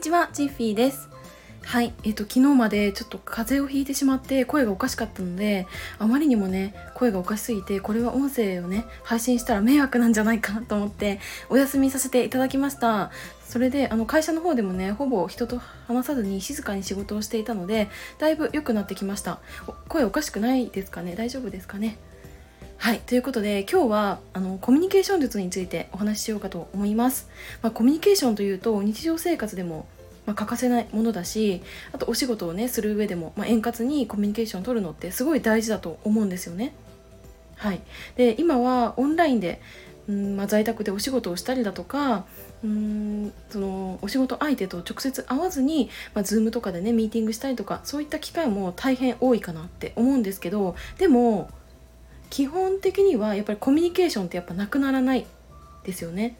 にちは、ジッフィーです。はい、えっと昨日までちょっと風邪をひいてしまって声がおかしかったので、あまりにもね声がおかしすぎてこれは音声をね配信したら迷惑なんじゃないかなと思ってお休みさせていただきました。それであの会社の方でもねほぼ人と話さずに静かに仕事をしていたのでだいぶ良くなってきました声おかしくないですかね？大丈夫ですかね？はいということで今日はあのコミュニケーション術についてお話ししようかと思います、まあ、コミュニケーションというと日常生活でもまあ、欠かせないものだしあとお仕事をねする上でも、まあ、円滑にコミュニケーションを取るのってすごい大事だと思うんですよね。はい、で今はオンラインでうんまあ、在宅でお仕事をしたりだとかうんそのお仕事相手と直接会わずに、まあ、Zoom とかでねミーティングしたりとかそういった機会も大変多いかなって思うんですけどでも基本的にはやっぱりコミュニケーションってやっぱなくならないですよね。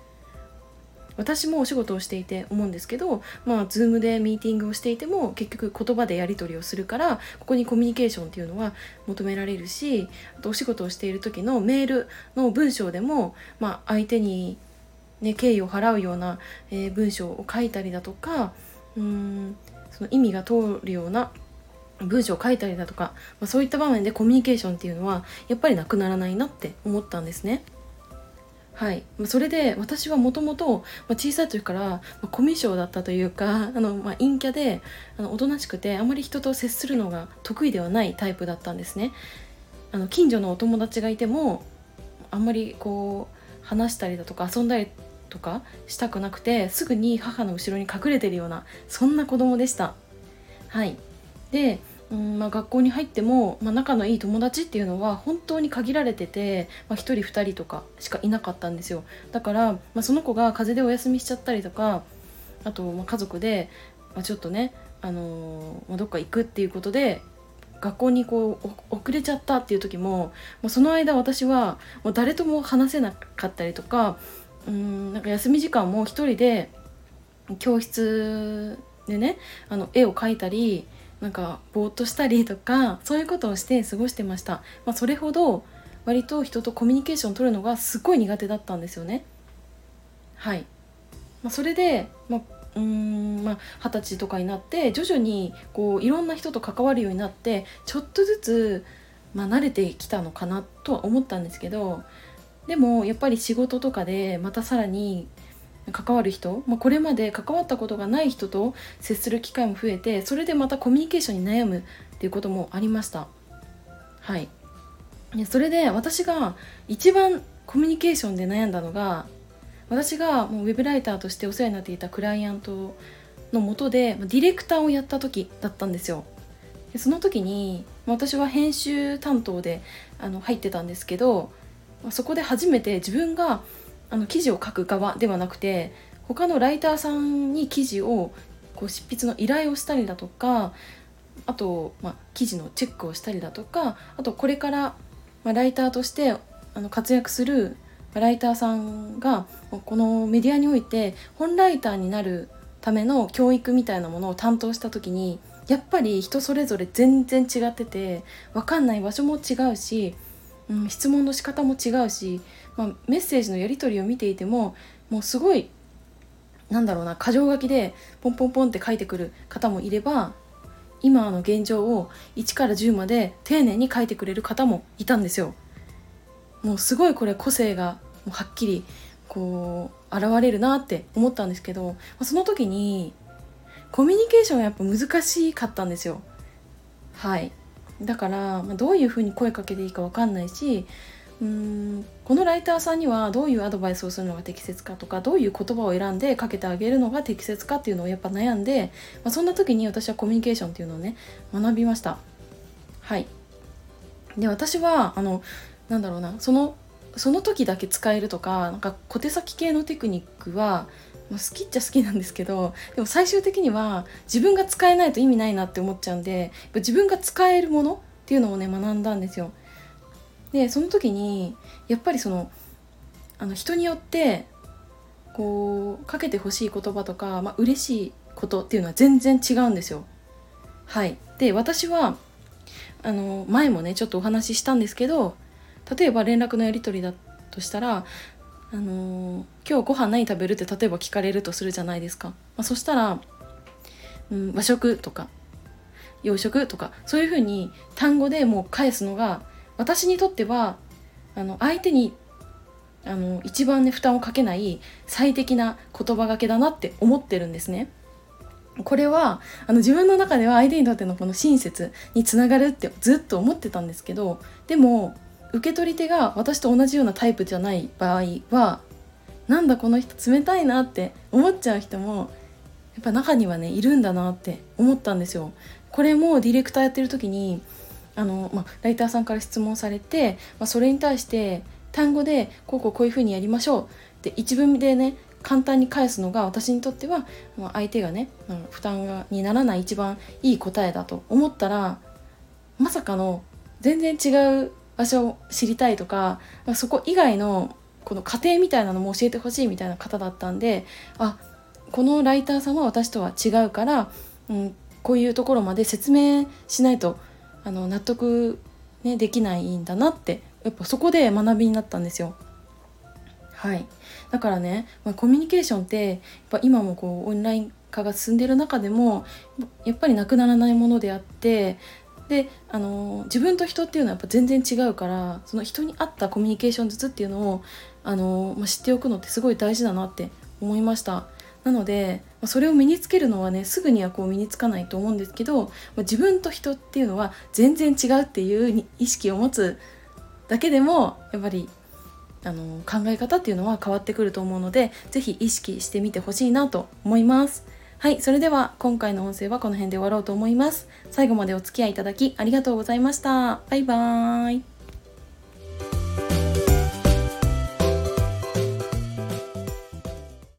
私もお仕事をしていて思うんですけどまあ Zoom でミーティングをしていても結局言葉でやり取りをするからここにコミュニケーションっていうのは求められるしあとお仕事をしている時のメールの文章でも、まあ、相手に、ね、敬意を払うような、えー、文章を書いたりだとかうーんその意味が通るような文章を書いたりだとか、まあ、そういった場面でコミュニケーションっていうのはやっぱりなくならないなって思ったんですね。はい、それで私はもともと小さい時からコミュ障だったというか あの、まあ、陰キャであのおとなしくてあまり人と接するのが得意ではないタイプだったんですね。あの近所のお友達がいてもあんまりこう話したりだとか遊んだりとかしたくなくてすぐに母の後ろに隠れてるようなそんな子供でした。はいでうんまあ、学校に入っても、まあ、仲のいい友達っていうのは本当に限られてて、まあ、1人2人とかしかいなかったんですよ。だから、まあ、その子が風邪でお休みしちゃったりとかあと、まあ、家族で、まあ、ちょっとね、あの、まあ、どっか行くっていうことで学校にこう遅れちゃったっていう時も、まあ、その間私はもう誰とも話せなかったりとかうんなんか休み時間も1人で教室でねあの絵を描いたりなんかぼーっとしたりとかそういうことをして過ごしてました、まあ、それほど割と人とコミュニケーションを取るのがすごい苦手だったんですよね。はい、まあ、それで、まあ、うんまあ二十歳とかになって徐々にこういろんな人と関わるようになってちょっとずつ、まあ、慣れてきたのかなとは思ったんですけどでもやっぱり仕事とかでまたさらに関わる人、まあ、これまで関わったことがない人と接する機会も増えてそれでまたコミュニケーションに悩むっていうこともありました。はい。それで私が一番コミュニケーションで悩んだのが私がもうウェブライターとしてお世話になっていたクライアントのもとでディレクターをやった時だったんですよ。でその時に私は編集担当であの入ってたんですけどそこで初めて自分があの記事を書く側ではなくて他のライターさんに記事をこう執筆の依頼をしたりだとかあと、まあ、記事のチェックをしたりだとかあとこれから、まあ、ライターとしてあの活躍するライターさんがこのメディアにおいて本ライターになるための教育みたいなものを担当した時にやっぱり人それぞれ全然違ってて分かんない場所も違うしうん、質問の仕方も違うし、まあ、メッセージのやり取りを見ていてももうすごいなんだろうな箇条書きでポンポンポンって書いてくる方もいれば今の現状を1から10まで丁寧に書いてくれる方もいたんですよ。もうすごいこれ個性がはっきりこう現れるなって思ったんですけどその時にコミュニケーションはやっぱ難しかったんですよ。はいだから、どういうふうに声かけていいか分かんないしうーんこのライターさんにはどういうアドバイスをするのが適切かとかどういう言葉を選んでかけてあげるのが適切かっていうのをやっぱ悩んで、まあ、そんな時に私はコミュニケーションっていうのをね学びましたはいで私はあのなんだろうなそのその時だけ使えるとかなんか小手先系のテクニックは好きっちゃ好きなんですけどでも最終的には自分が使えないと意味ないなって思っちゃうんで自分が使えるものっていうのをね学んだんですよ。でその時にやっぱりそのあの人によってこうかけてほしい言葉とか、まあ嬉しいことっていうのは全然違うんですよ。はい、で私はあの前もねちょっとお話ししたんですけど例えば連絡のやり取りだとしたらあの、今日ご飯何食べるって例えば聞かれるとするじゃないですか、まあ、そしたらうん、和食とか洋食とかそういうふうに単語でもう返すのが私にとってはあの相手にあの一番ね負担をかけない最適な言葉がけだなって思ってるんですね。これはあの自分の中では相手にとってのこの親切につながるってずっと思ってたんですけどでも受け取り手が私と同じようなタイプじゃない場合はなんだこの人冷たいなって思っちゃう人もやっぱ中にはねいるんだなって思ったんですよ。これもディレクターやってる時にあの、まあ、ライターさんから質問されて、まあ、それに対して単語でこうこうこういうふうにやりましょうって一文でね簡単に返すのが私にとってはまあ相手がねうん負担がにならない一番いい答えだと思ったらまさかの全然違う場所を知りたいとかまあそこ以外のこの過程みたいなのも教えてほしいみたいな方だったんであこのライターさんは私とは違うから、うん、こういうところまで説明しないとあの納得、ね、できないんだなってやっぱそこで学びになったんですよ。はい、だからね、まあ、コミュニケーションってやっぱ今もこうオンライン化が進んでる中でもやっぱりなくならないものであってであの自分と人っていうのはやっぱ全然違うからその人に合ったコミュニケーション術っていうのをあの、まあ、知っておくのってすごい大事だなって思いました。なのでそれを身につけるのはねすぐにはこう身につかないと思うんですけど自分と人っていうのは全然違うっていう意識を持つだけでもやっぱりあの考え方っていうのは変わってくると思うので是非意識してみてほしいなと思います。はい、それでは今回の音声はこの辺で終わろうと思います。最後までお付き合いいただきありがとうございました。バイバーイ。